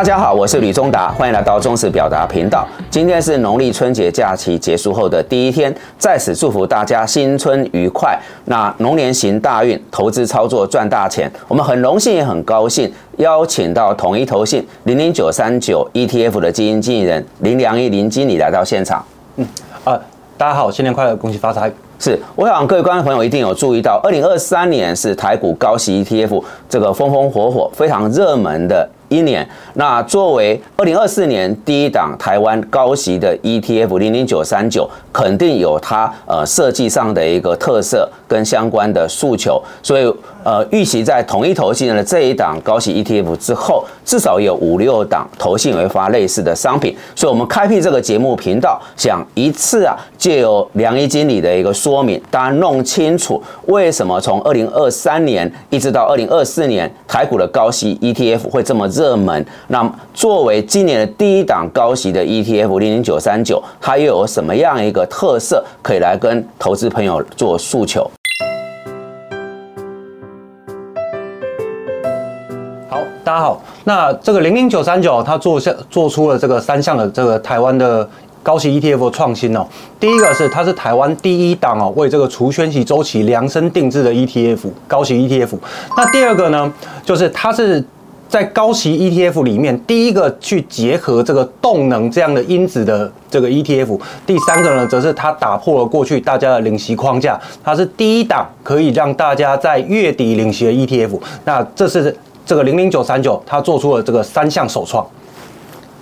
大家好，我是吕中达，欢迎来到中时表达频道。今天是农历春节假期结束后的第一天，在此祝福大家新春愉快。那龙年行大运，投资操作赚大钱。我们很荣幸也很高兴，邀请到统一投信零零九三九 ETF 的基金经理人林良一林经理来到现场。嗯，啊，大家好，新年快乐，恭喜发财。是，我想各位观众朋友一定有注意到，二零二三年是台股高息 ETF 这个风风火火、非常热门的。一年，那作为二零二四年第一档台湾高息的 ETF 零零九三九，肯定有它呃设计上的一个特色跟相关的诉求，所以呃预期在同一投信的这一档高息 ETF 之后，至少有五六档投信会发类似的商品，所以我们开辟这个节目频道，想一次啊借由梁一经理的一个说明，大家弄清楚为什么从二零二三年一直到二零二四年台股的高息 ETF 会这么热。热门。那作为今年的第一档高息的 ETF 零零九三九，它又有什么样一个特色可以来跟投资朋友做诉求？好，大家好。那这个零零九三九，它做下做出了这个三项的这个台湾的高息 ETF 创新哦。第一个是它是台湾第一档哦，为这个除权息周期量身定制的 ETF 高息 ETF。那第二个呢，就是它是。在高息 ETF 里面，第一个去结合这个动能这样的因子的这个 ETF，第三个呢，则是它打破了过去大家的领息框架，它是第一档可以让大家在月底领息的 ETF。那这是这个零零九三九，它做出了这个三项首创。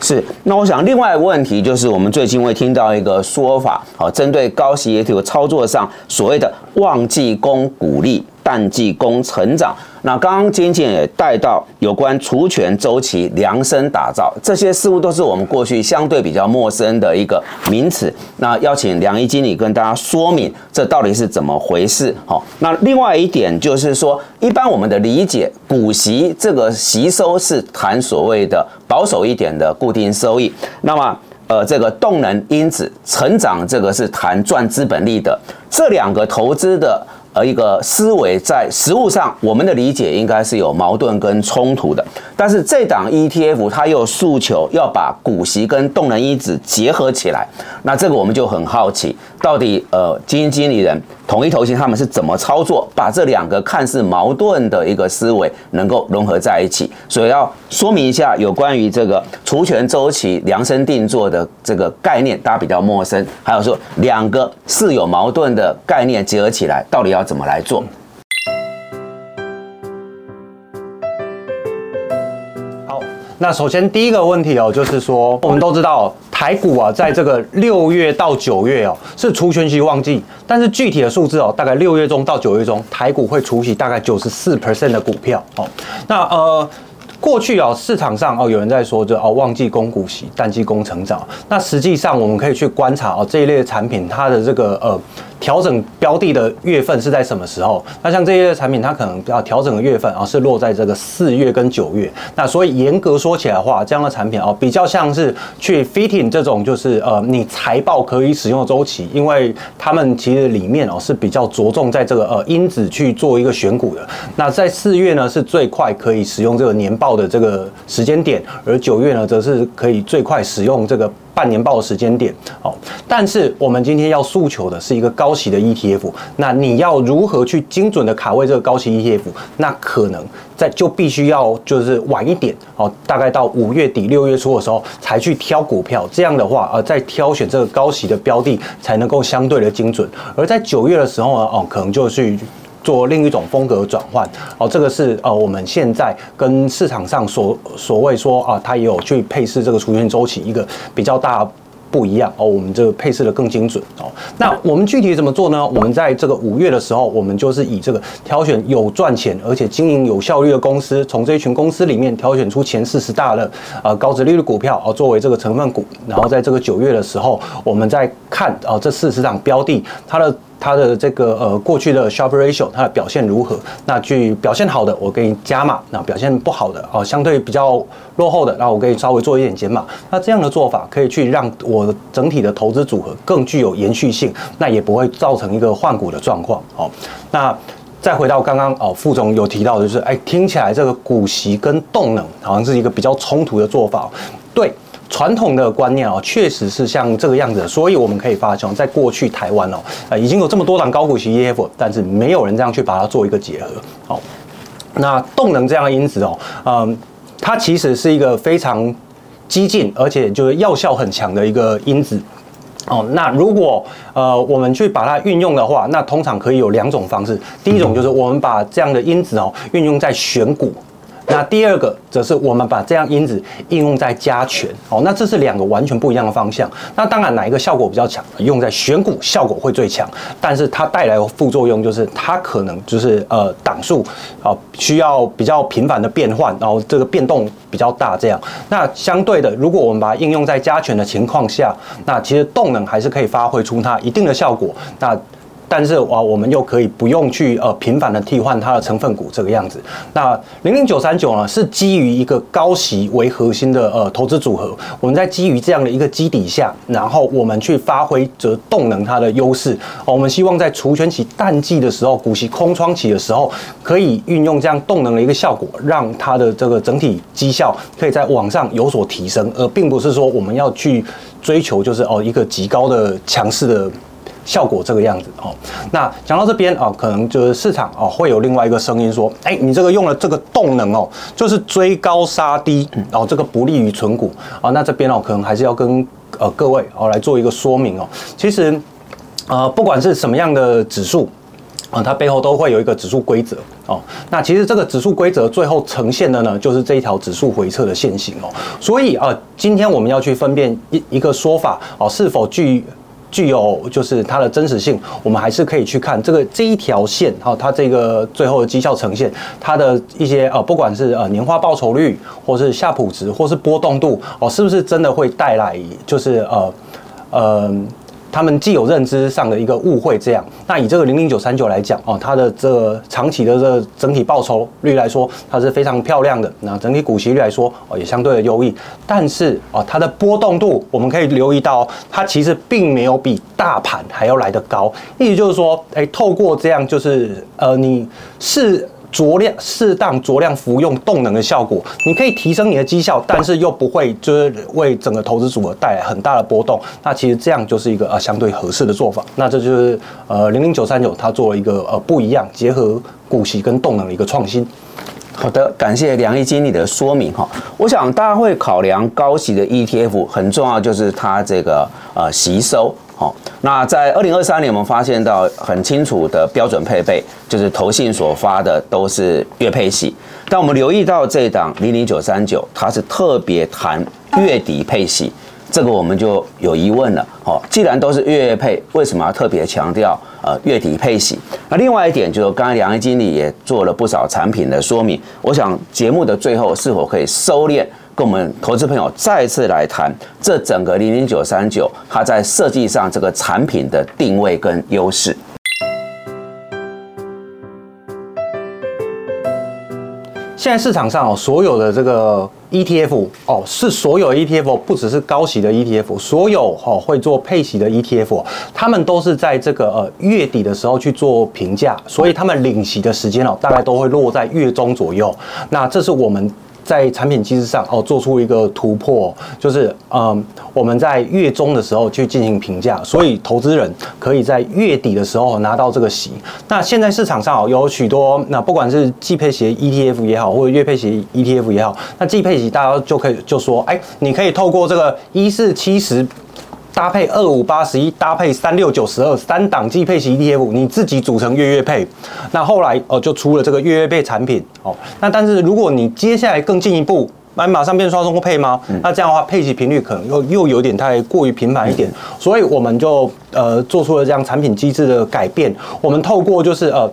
是，那我想另外一个问题就是，我们最近会听到一个说法，好，针对高息 ETF 操作上所谓的旺季供股利。淡季供成长，那刚刚金姐也带到有关除权周期量身打造，这些似乎都是我们过去相对比较陌生的一个名词。那邀请梁一经理跟大家说明，这到底是怎么回事？好，那另外一点就是说，一般我们的理解，股息这个吸收是谈所谓的保守一点的固定收益，那么呃，这个动能因子成长这个是谈赚资本利的，这两个投资的。而一个思维在实物上，我们的理解应该是有矛盾跟冲突的。但是这档 ETF 它又诉求要把股息跟动能因子结合起来，那这个我们就很好奇，到底呃基金经理人统一投信他们是怎么操作，把这两个看似矛盾的一个思维能够融合在一起？所以要说明一下有关于这个除权周期量身定做的这个概念，大家比较陌生。还有说两个似有矛盾的概念结合起来，到底要？怎么来做？那首先第一个问题哦，就是说我们都知道台股啊，在这个六月到九月哦是除权息旺季，但是具体的数字哦，大概六月中到九月中，台股会除息大概九十四 percent 的股票哦。那呃。过去啊，市场上哦，有人在说这哦，旺季供股息，淡季供成长。那实际上我们可以去观察哦，这一类产品它的这个呃调整标的的月份是在什么时候？那像这些产品，它可能要调整的月份啊，是落在这个四月跟九月。那所以严格说起来的话，这样的产品哦，比较像是去 fitting 这种就是呃你财报可以使用的周期，因为他们其实里面哦是比较着重在这个呃因子去做一个选股的。那在四月呢，是最快可以使用这个年报。的这个时间点，而九月呢，则是可以最快使用这个半年报的时间点。哦，但是我们今天要诉求的是一个高息的 ETF，那你要如何去精准的卡位这个高息 ETF？那可能在就必须要就是晚一点哦，大概到五月底六月初的时候才去挑股票。这样的话，呃，在挑选这个高息的标的才能够相对的精准。而在九月的时候呢，哦，可能就去。做另一种风格转换哦，这个是呃我们现在跟市场上所所谓说啊，它也有去配置这个除权周期一个比较大不一样哦，我们这个配饰的更精准哦。那我们具体怎么做呢？我们在这个五月的时候，我们就是以这个挑选有赚钱而且经营有效率的公司，从这一群公司里面挑选出前四十大的呃高值率的股票哦，作为这个成分股，然后在这个九月的时候，我们再看啊这四十档标的它的。它的这个呃过去的 Sharpe Ratio 它的表现如何？那去表现好的我给你加码，那表现不好的哦相对比较落后的，那我给你稍微做一点减码。那这样的做法可以去让我整体的投资组合更具有延续性，那也不会造成一个换股的状况。哦，那再回到刚刚哦，副总有提到的就是，哎，听起来这个股息跟动能好像是一个比较冲突的做法。对传统的观念哦，确实是像这个样子。所以我们可以发现，在过去台湾哦，呃，已经有这么多档高股息 ETF，但是没有人这样去把它做一个结合。好，那动能这样的因子哦，嗯，它其实是一个非常激进，而且就是药效很强的一个因子。哦，那如果呃我们去把它运用的话，那通常可以有两种方式。第一种就是我们把这样的因子哦运用在选股。那第二个则是我们把这样因子应用在加权，哦，那这是两个完全不一样的方向。那当然哪一个效果比较强，用在选股效果会最强，但是它带来的副作用就是它可能就是呃档数啊需要比较频繁的变换，然后这个变动比较大这样。那相对的，如果我们把它应用在加权的情况下，那其实动能还是可以发挥出它一定的效果。那但是啊，我们又可以不用去呃频繁的替换它的成分股这个样子。那零零九三九呢，是基于一个高息为核心的呃投资组合。我们在基于这样的一个基底下，然后我们去发挥着动能它的优势。我们希望在除权期淡季的时候，股息空窗期的时候，可以运用这样动能的一个效果，让它的这个整体绩效可以在往上有所提升，而并不是说我们要去追求就是哦一个极高的强势的。效果这个样子哦，那讲到这边啊，可能就是市场哦会有另外一个声音说，哎，你这个用了这个动能哦，就是追高杀低，然后这个不利于存股啊。那这边哦，可能还是要跟呃各位哦来做一个说明哦。其实呃，不管是什么样的指数啊，它背后都会有一个指数规则哦。那其实这个指数规则最后呈现的呢，就是这一条指数回撤的线型哦。所以啊，今天我们要去分辨一一个说法哦，是否具。具有就是它的真实性，我们还是可以去看这个这一条线，哈，它这个最后的绩效呈现，它的一些呃，不管是呃年化报酬率，或是夏普值，或是波动度，哦，是不是真的会带来就是呃，嗯。他们既有认知上的一个误会，这样，那以这个零零九三九来讲哦，它的这长期的这整体报酬率来说，它是非常漂亮的。那整体股息率来说哦，也相对的优异。但是哦，它的波动度我们可以留意到，它其实并没有比大盘还要来得高。意思就是说，哎，透过这样就是呃，你是。酌量适当酌量服用动能的效果，你可以提升你的绩效，但是又不会就是为整个投资组合带来很大的波动。那其实这样就是一个呃相对合适的做法。那这就是呃零零九三九它做了一个呃不一样，结合股息跟动能的一个创新。好的，感谢梁毅经理的说明哈。我想大家会考量高息的 ETF，很重要就是它这个呃吸收。那在二零二三年，我们发现到很清楚的标准配备，就是投信所发的都是月配息。但我们留意到这档零零九三九，它是特别谈月底配息，这个我们就有疑问了。好，既然都是月月配，为什么要特别强调呃月底配息？那另外一点就是，刚才梁毅经理也做了不少产品的说明，我想节目的最后是否可以收敛？跟我们投资朋友再次来谈这整个零零九三九，它在设计上这个产品的定位跟优势。现在市场上哦，所有的这个 ETF 哦，是所有 ETF，不只是高息的 ETF，所有哦会做配息的 ETF，他们都是在这个呃月底的时候去做评价，所以他们领息的时间哦，大概都会落在月中左右。那这是我们。在产品机制上哦，做出一个突破，就是嗯，我们在月中的时候去进行评价，所以投资人可以在月底的时候拿到这个息。那现在市场上有许多，那不管是季配息 ETF 也好，或者月配息 ETF 也好，那季配息大家就可以就说，哎，你可以透过这个一四七十。搭配二五八十一，搭配三六九十二，三档季配型 ETF，你自己组成月月配。那后来哦，就出了这个月月配产品哦。那但是如果你接下来更进一步，那马上变双中配吗？那这样的话，配息频率可能又又有点太过于频繁一点。所以我们就呃做出了这样产品机制的改变。我们透过就是呃。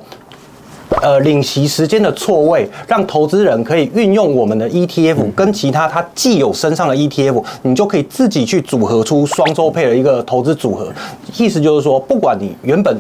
呃，领息时间的错位，让投资人可以运用我们的 ETF 跟其他它既有身上的 ETF，你就可以自己去组合出双周配的一个投资组合。意思就是说，不管你原本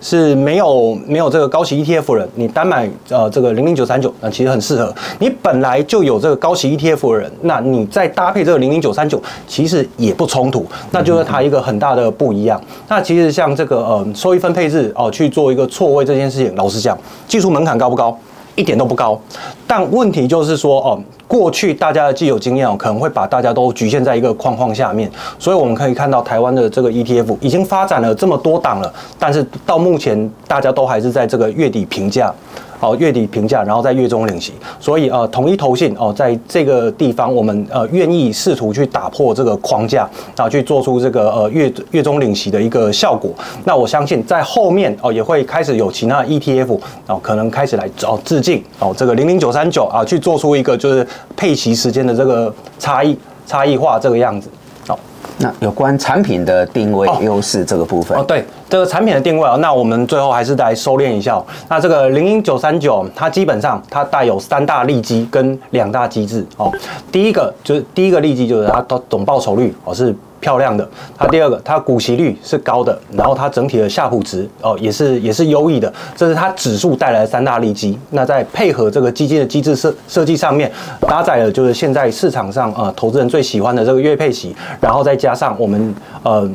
是没有没有这个高息 ETF 的人，你单买呃这个零零九三九，那其实很适合。你本来就有这个高息 ETF 的人，那你再搭配这个零零九三九，其实也不冲突。那就是它一个很大的不一样。那其实像这个呃收益分配制哦去做一个错位这件事情，老实讲。技术门槛高不高？一点都不高。但问题就是说，哦，过去大家的既有经验哦，可能会把大家都局限在一个框框下面。所以我们可以看到，台湾的这个 ETF 已经发展了这么多档了，但是到目前大家都还是在这个月底评价。哦，月底评价，然后在月中领息，所以呃，统一投信哦，在这个地方，我们呃愿意试图去打破这个框架，然后去做出这个呃月月中领息的一个效果。那我相信在后面哦，也会开始有其他 ETF 哦，可能开始来找致敬哦，这个零零九三九啊，去做出一个就是配息时间的这个差异差异化这个样子。那有关产品的定位优势这个部分哦，对这个产品的定位啊，那我们最后还是来收敛一下。那这个零零九三九，它基本上它带有三大利基跟两大机制哦。第一个就是第一个利基就是它的总报酬率哦是。漂亮的，它第二个，它股息率是高的，然后它整体的下普值哦也是也是优异的，这是它指数带来的三大利基。那在配合这个基金的机制设设计上面，搭载了就是现在市场上呃投资人最喜欢的这个月配息，然后再加上我们呃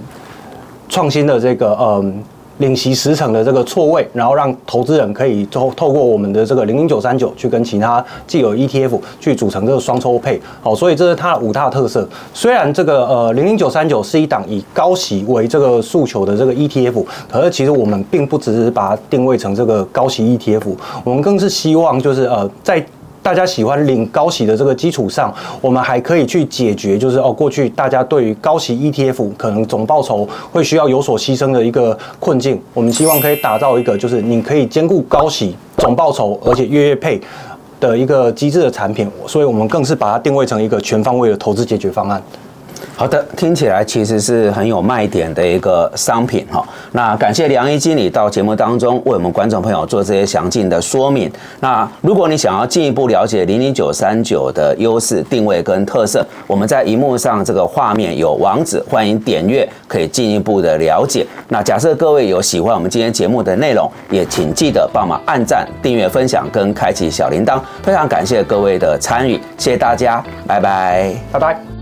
创新的这个呃。领息十成的这个错位，然后让投资人可以透透过我们的这个零零九三九去跟其他既有 ETF 去组成这个双抽配，好，所以这是它的五大特色。虽然这个呃零零九三九是一档以高息为这个诉求的这个 ETF，可是其实我们并不只是把它定位成这个高息 ETF，我们更是希望就是呃在。大家喜欢领高息的这个基础上，我们还可以去解决，就是哦，过去大家对于高息 ETF 可能总报酬会需要有所牺牲的一个困境。我们希望可以打造一个，就是你可以兼顾高息、总报酬，而且月月配的一个机制的产品。所以我们更是把它定位成一个全方位的投资解决方案。好的，听起来其实是很有卖点的一个商品哈。那感谢梁一经理到节目当中为我们观众朋友做这些详尽的说明。那如果你想要进一步了解零零九三九的优势定位跟特色，我们在荧幕上这个画面有网址，欢迎点阅，可以进一步的了解。那假设各位有喜欢我们今天节目的内容，也请记得帮忙按赞、订阅、分享跟开启小铃铛。非常感谢各位的参与，谢谢大家，拜拜，拜拜。